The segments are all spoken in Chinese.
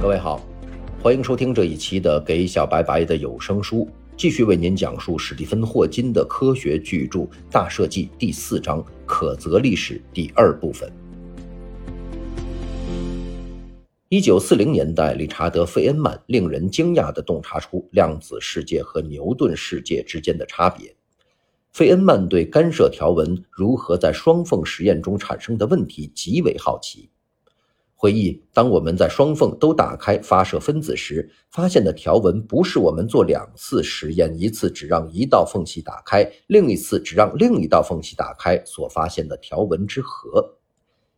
各位好，欢迎收听这一期的《给小白白的有声书》，继续为您讲述史蒂芬·霍金的科学巨著《大设计》第四章“可择历史”第二部分。一九四零年代，理查德·费恩曼令人惊讶地洞察出量子世界和牛顿世界之间的差别。费恩曼对干涉条纹如何在双缝实验中产生的问题极为好奇。回忆，当我们在双缝都打开发射分子时，发现的条纹不是我们做两次实验，一次只让一道缝隙打开，另一次只让另一道缝隙打开所发现的条纹之和。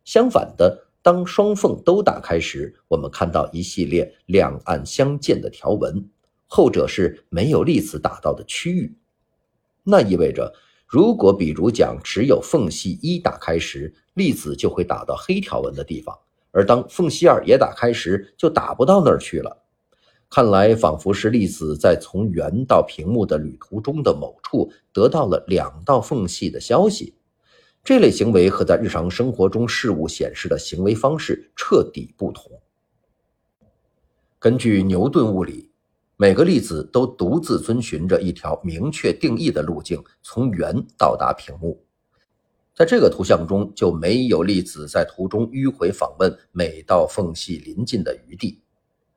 相反的，当双缝都打开时，我们看到一系列两岸相间的条纹，后者是没有粒子打到的区域。那意味着，如果比如讲只有缝隙一打开时，粒子就会打到黑条纹的地方。而当缝隙二也打开时，就打不到那儿去了。看来，仿佛是粒子在从圆到屏幕的旅途中的某处得到了两道缝隙的消息。这类行为和在日常生活中事物显示的行为方式彻底不同。根据牛顿物理，每个粒子都独自遵循着一条明确定义的路径，从圆到达屏幕。在这个图像中就没有粒子在途中迂回访问每道缝隙临近的余地。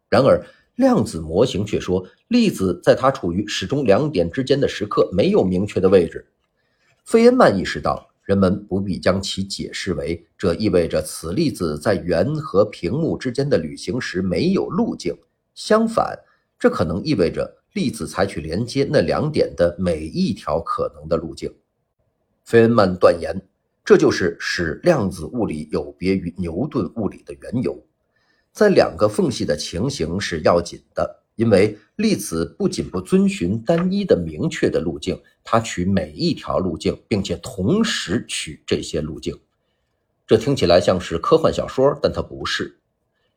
然而，量子模型却说，粒子在它处于始终两点之间的时刻没有明确的位置。费恩曼意识到，人们不必将其解释为这意味着此粒子在圆和屏幕之间的旅行时没有路径。相反，这可能意味着粒子采取连接那两点的每一条可能的路径。费恩曼断言，这就是使量子物理有别于牛顿物理的缘由。在两个缝隙的情形是要紧的，因为粒子不仅不遵循单一的明确的路径，它取每一条路径，并且同时取这些路径。这听起来像是科幻小说，但它不是。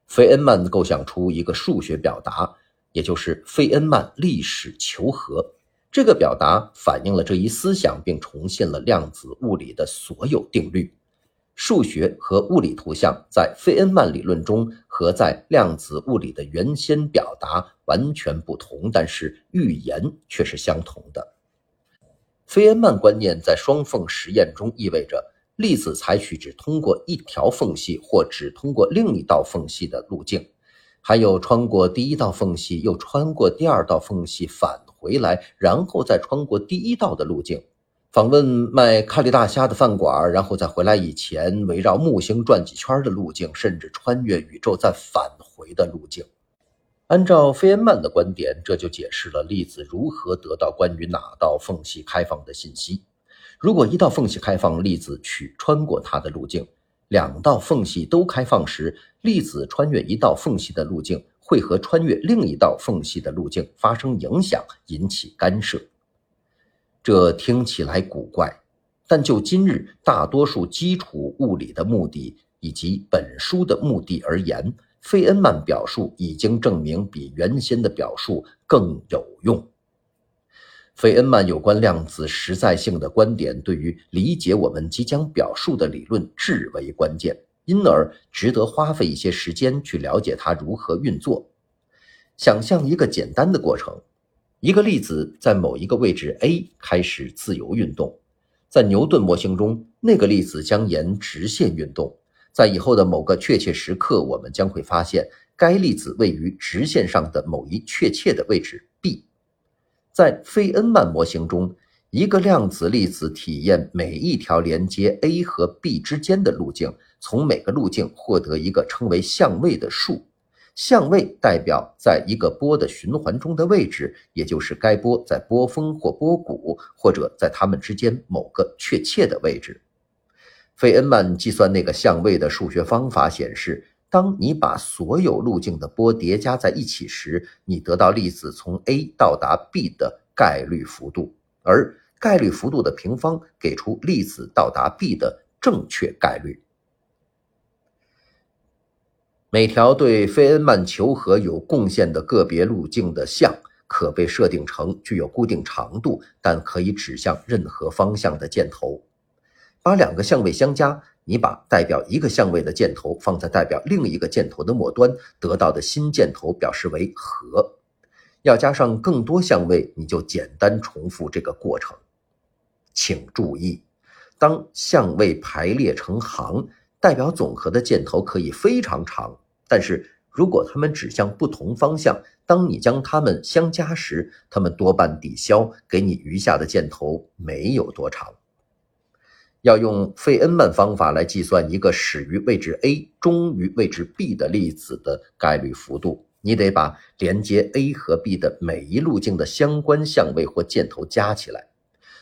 费恩曼构想出一个数学表达，也就是费恩曼历史求和。这个表达反映了这一思想，并重现了量子物理的所有定律。数学和物理图像在费恩曼理论中和在量子物理的原先表达完全不同，但是预言却是相同的。费恩曼观念在双缝实验中意味着粒子采取只通过一条缝隙或只通过另一道缝隙的路径，还有穿过第一道缝隙又穿过第二道缝隙返。回来，然后再穿过第一道的路径，访问卖咖喱大虾的饭馆，然后在回来以前围绕木星转几圈的路径，甚至穿越宇宙再返回的路径。按照费恩曼的观点，这就解释了粒子如何得到关于哪道缝隙开放的信息。如果一道缝隙开放，粒子取穿过它的路径；两道缝隙都开放时，粒子穿越一道缝隙的路径。会和穿越另一道缝隙的路径发生影响，引起干涉。这听起来古怪，但就今日大多数基础物理的目的以及本书的目的而言，费恩曼表述已经证明比原先的表述更有用。费恩曼有关量子实在性的观点，对于理解我们即将表述的理论至为关键。因而值得花费一些时间去了解它如何运作。想象一个简单的过程：一个粒子在某一个位置 A 开始自由运动，在牛顿模型中，那个粒子将沿直线运动。在以后的某个确切时刻，我们将会发现该粒子位于直线上的某一确切的位置 B。在费恩曼模型中，一个量子粒子体验每一条连接 A 和 B 之间的路径。从每个路径获得一个称为相位的数，相位代表在一个波的循环中的位置，也就是该波在波峰或波谷，或者在它们之间某个确切的位置。费恩曼计算那个相位的数学方法显示，当你把所有路径的波叠加在一起时，你得到粒子从 A 到达 B 的概率幅度，而概率幅度的平方给出粒子到达 B 的正确概率。每条对费恩曼求和有贡献的个别路径的项，可被设定成具有固定长度但可以指向任何方向的箭头。把两个相位相加，你把代表一个相位的箭头放在代表另一个箭头的末端，得到的新箭头表示为和。要加上更多相位，你就简单重复这个过程。请注意，当相位排列成行，代表总和的箭头可以非常长，但是如果它们指向不同方向，当你将它们相加时，它们多半抵消，给你余下的箭头没有多长。要用费恩曼方法来计算一个始于位置 A、终于位置 B 的粒子的概率幅度，你得把连接 A 和 B 的每一路径的相关相位或箭头加起来。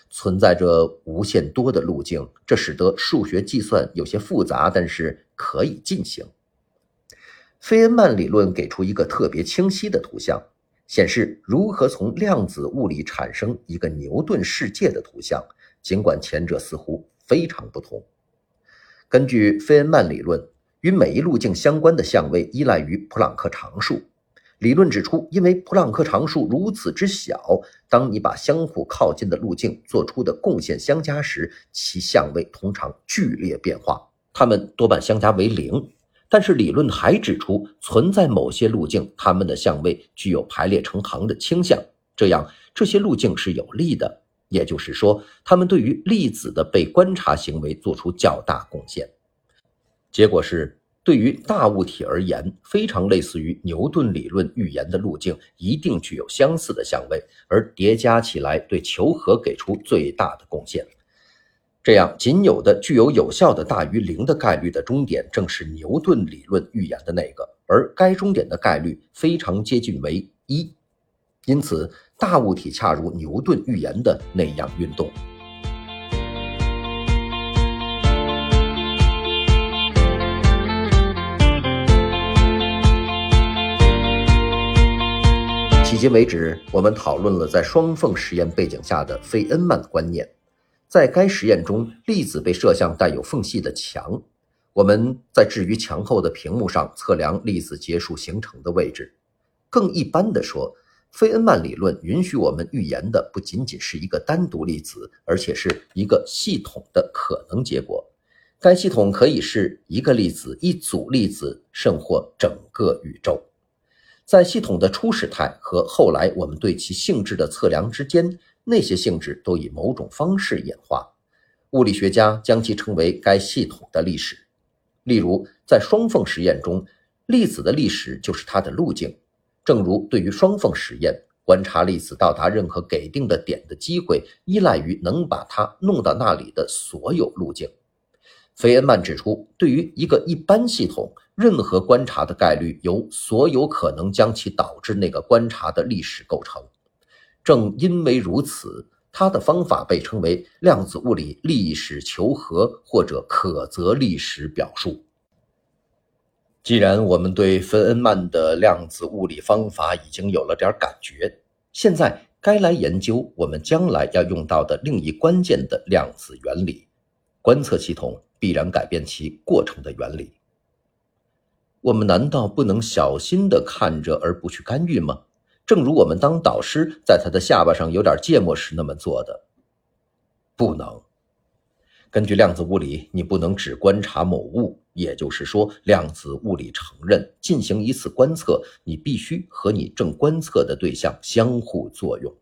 存在着无限多的路径，这使得数学计算有些复杂，但是可以进行。费恩曼理论给出一个特别清晰的图像，显示如何从量子物理产生一个牛顿世界的图像，尽管前者似乎。非常不同。根据费恩曼理论，与每一路径相关的相位依赖于普朗克常数。理论指出，因为普朗克常数如此之小，当你把相互靠近的路径做出的贡献相加时，其相位通常剧烈变化，它们多半相加为零。但是理论还指出，存在某些路径，它们的相位具有排列成行的倾向，这样这些路径是有利的。也就是说，他们对于粒子的被观察行为做出较大贡献。结果是，对于大物体而言，非常类似于牛顿理论预言的路径，一定具有相似的相位，而叠加起来对求和给出最大的贡献。这样，仅有的具有有效的大于零的概率的终点，正是牛顿理论预言的那个，而该终点的概率非常接近为一。因此，大物体恰如牛顿预言的那样运动。迄今为止，我们讨论了在双缝实验背景下的费恩曼观念。在该实验中，粒子被射向带有缝隙的墙，我们在置于墙后的屏幕上测量粒子结束形成的位置。更一般的说，费恩曼理论允许我们预言的不仅仅是一个单独粒子，而且是一个系统的可能结果。该系统可以是一个粒子、一组粒子，甚或整个宇宙。在系统的初始态和后来我们对其性质的测量之间，那些性质都以某种方式演化。物理学家将其称为该系统的历史。例如，在双缝实验中，粒子的历史就是它的路径。正如对于双缝实验，观察粒子到达任何给定的点的机会，依赖于能把它弄到那里的所有路径。费恩曼指出，对于一个一般系统，任何观察的概率由所有可能将其导致那个观察的历史构成。正因为如此，他的方法被称为量子物理历史求和或者可择历史表述。既然我们对芬恩曼的量子物理方法已经有了点感觉，现在该来研究我们将来要用到的另一关键的量子原理——观测系统必然改变其过程的原理。我们难道不能小心的看着而不去干预吗？正如我们当导师在他的下巴上有点芥末时那么做的？不能。根据量子物理，你不能只观察某物。也就是说，量子物理承认进行一次观测，你必须和你正观测的对象相互作用。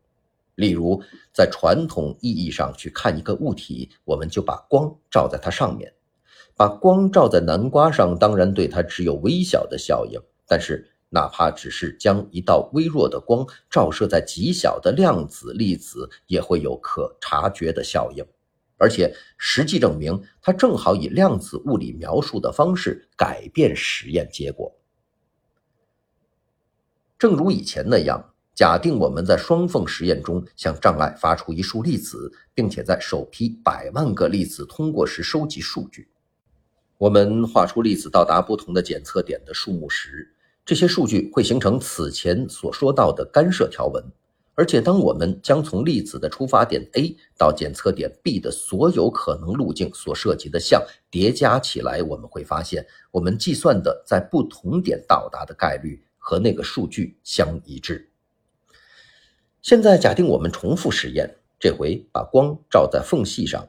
例如，在传统意义上去看一个物体，我们就把光照在它上面。把光照在南瓜上，当然对它只有微小的效应，但是哪怕只是将一道微弱的光照射在极小的量子粒子，也会有可察觉的效应。而且实际证明，它正好以量子物理描述的方式改变实验结果。正如以前那样，假定我们在双缝实验中向障碍发出一束粒子，并且在首批百万个粒子通过时收集数据。我们画出粒子到达不同的检测点的数目时，这些数据会形成此前所说到的干涉条纹。而且，当我们将从粒子的出发点 A 到检测点 B 的所有可能路径所涉及的项叠加起来，我们会发现，我们计算的在不同点到达的概率和那个数据相一致。现在，假定我们重复实验，这回把光照在缝隙上，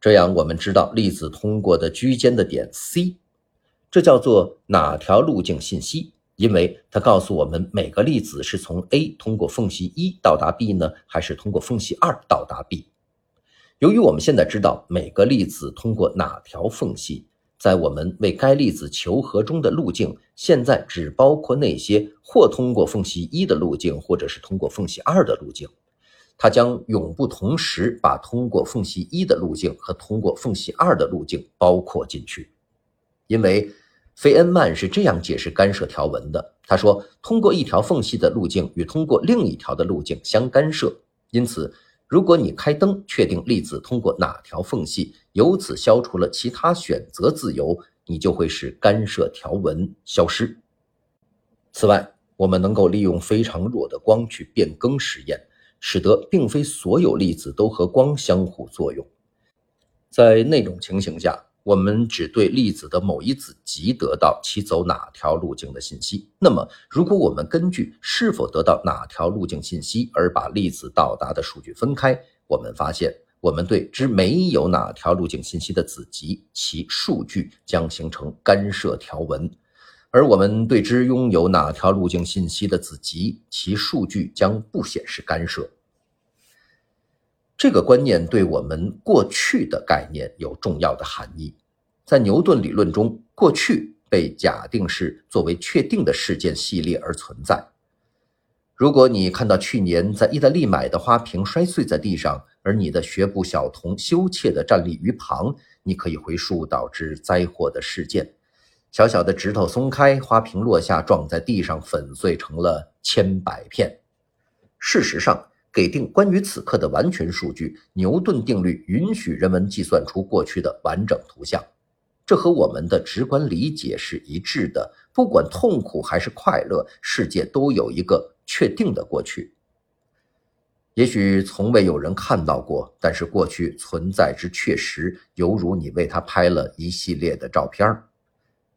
这样我们知道粒子通过的居间的点 C，这叫做哪条路径信息？因为它告诉我们每个粒子是从 A 通过缝隙一到达 B 呢，还是通过缝隙二到达 B。由于我们现在知道每个粒子通过哪条缝隙，在我们为该粒子求和中的路径，现在只包括那些或通过缝隙一的路径，或者是通过缝隙二的路径。它将永不同时把通过缝隙一的路径和通过缝隙二的路径包括进去，因为费恩曼是这样解释干涉条纹的。他说，通过一条缝隙的路径与通过另一条的路径相干涉，因此，如果你开灯确定粒子通过哪条缝隙，由此消除了其他选择自由，你就会使干涉条纹消失。此外，我们能够利用非常弱的光去变更实验。使得并非所有粒子都和光相互作用，在那种情形下，我们只对粒子的某一子集得到其走哪条路径的信息。那么，如果我们根据是否得到哪条路径信息而把粒子到达的数据分开，我们发现，我们对之没有哪条路径信息的子集，其数据将形成干涉条纹。而我们对之拥有哪条路径信息的子集，其数据将不显示干涉。这个观念对我们过去的概念有重要的含义。在牛顿理论中，过去被假定是作为确定的事件系列而存在。如果你看到去年在意大利买的花瓶摔碎在地上，而你的学步小童羞怯地站立于旁，你可以回溯导致灾祸的事件。小小的指头松开，花瓶落下，撞在地上，粉碎成了千百片。事实上，给定关于此刻的完全数据，牛顿定律允许人们计算出过去的完整图像。这和我们的直观理解是一致的。不管痛苦还是快乐，世界都有一个确定的过去。也许从未有人看到过，但是过去存在之确实，犹如你为他拍了一系列的照片。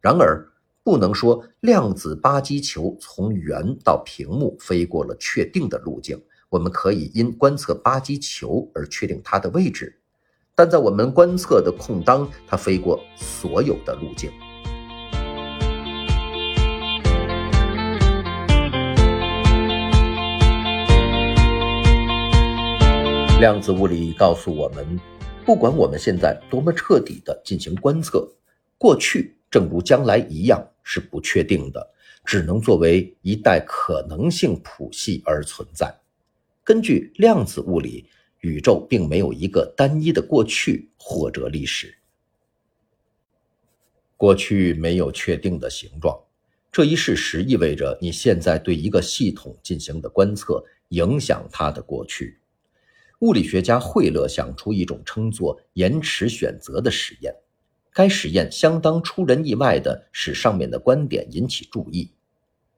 然而，不能说量子巴基球从圆到屏幕飞过了确定的路径。我们可以因观测巴基球而确定它的位置，但在我们观测的空当，它飞过所有的路径。量子物理告诉我们，不管我们现在多么彻底地进行观测，过去。正如将来一样是不确定的，只能作为一代可能性谱系而存在。根据量子物理，宇宙并没有一个单一的过去或者历史。过去没有确定的形状，这一事实意味着你现在对一个系统进行的观测影响它的过去。物理学家惠勒想出一种称作延迟选择的实验。该实验相当出人意外地使上面的观点引起注意。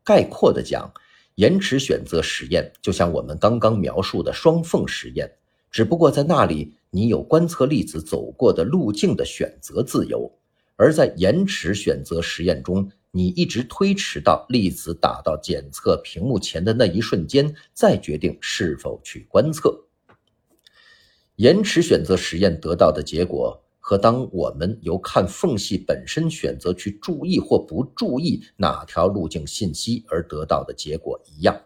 概括地讲，延迟选择实验就像我们刚刚描述的双缝实验，只不过在那里你有观测粒子走过的路径的选择自由，而在延迟选择实验中，你一直推迟到粒子打到检测屏幕前的那一瞬间，再决定是否去观测。延迟选择实验得到的结果。和当我们由看缝隙本身选择去注意或不注意哪条路径信息而得到的结果一样，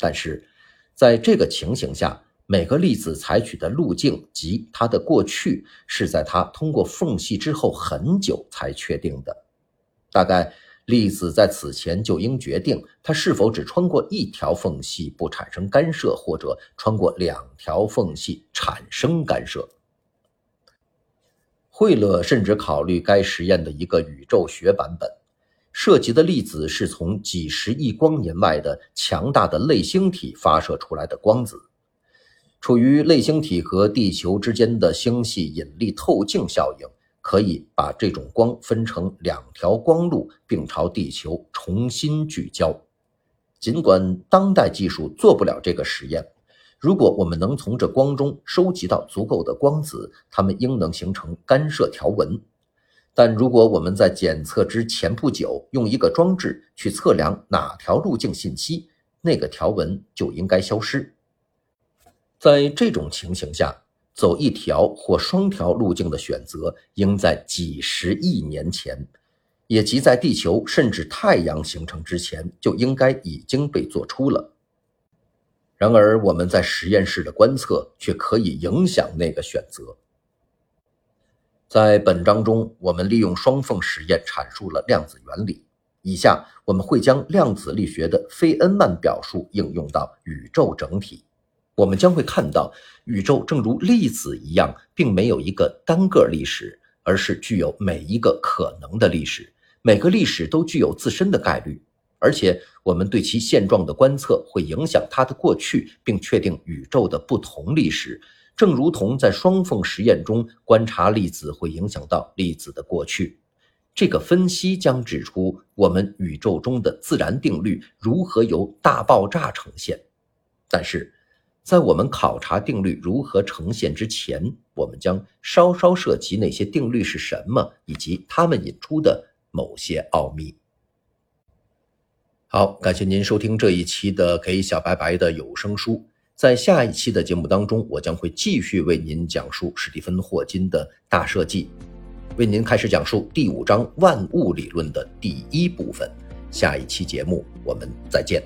但是，在这个情形下，每个粒子采取的路径及它的过去是在它通过缝隙之后很久才确定的。大概粒子在此前就应决定它是否只穿过一条缝隙不产生干涉，或者穿过两条缝隙产生干涉。惠勒甚至考虑该实验的一个宇宙学版本，涉及的粒子是从几十亿光年外的强大的类星体发射出来的光子。处于类星体和地球之间的星系引力透镜效应，可以把这种光分成两条光路，并朝地球重新聚焦。尽管当代技术做不了这个实验。如果我们能从这光中收集到足够的光子，它们应能形成干涉条纹。但如果我们在检测之前不久用一个装置去测量哪条路径信息，那个条纹就应该消失。在这种情形下，走一条或双条路径的选择，应在几十亿年前，也即在地球甚至太阳形成之前，就应该已经被做出了。然而，我们在实验室的观测却可以影响那个选择。在本章中，我们利用双缝实验阐述了量子原理。以下我们会将量子力学的费恩曼表述应用到宇宙整体。我们将会看到，宇宙正如粒子一样，并没有一个单个历史，而是具有每一个可能的历史。每个历史都具有自身的概率，而且我们对其现状的观测会影响它的过去，并确定宇宙的不同历史。正如同在双缝实验中观察粒子会影响到粒子的过去，这个分析将指出我们宇宙中的自然定律如何由大爆炸呈现。但是，在我们考察定律如何呈现之前，我们将稍稍涉及那些定律是什么，以及它们引出的某些奥秘。好，感谢您收听这一期的《给小白白的有声书》。在下一期的节目当中，我将会继续为您讲述史蒂芬·霍金的大设计，为您开始讲述第五章万物理论的第一部分。下一期节目我们再见。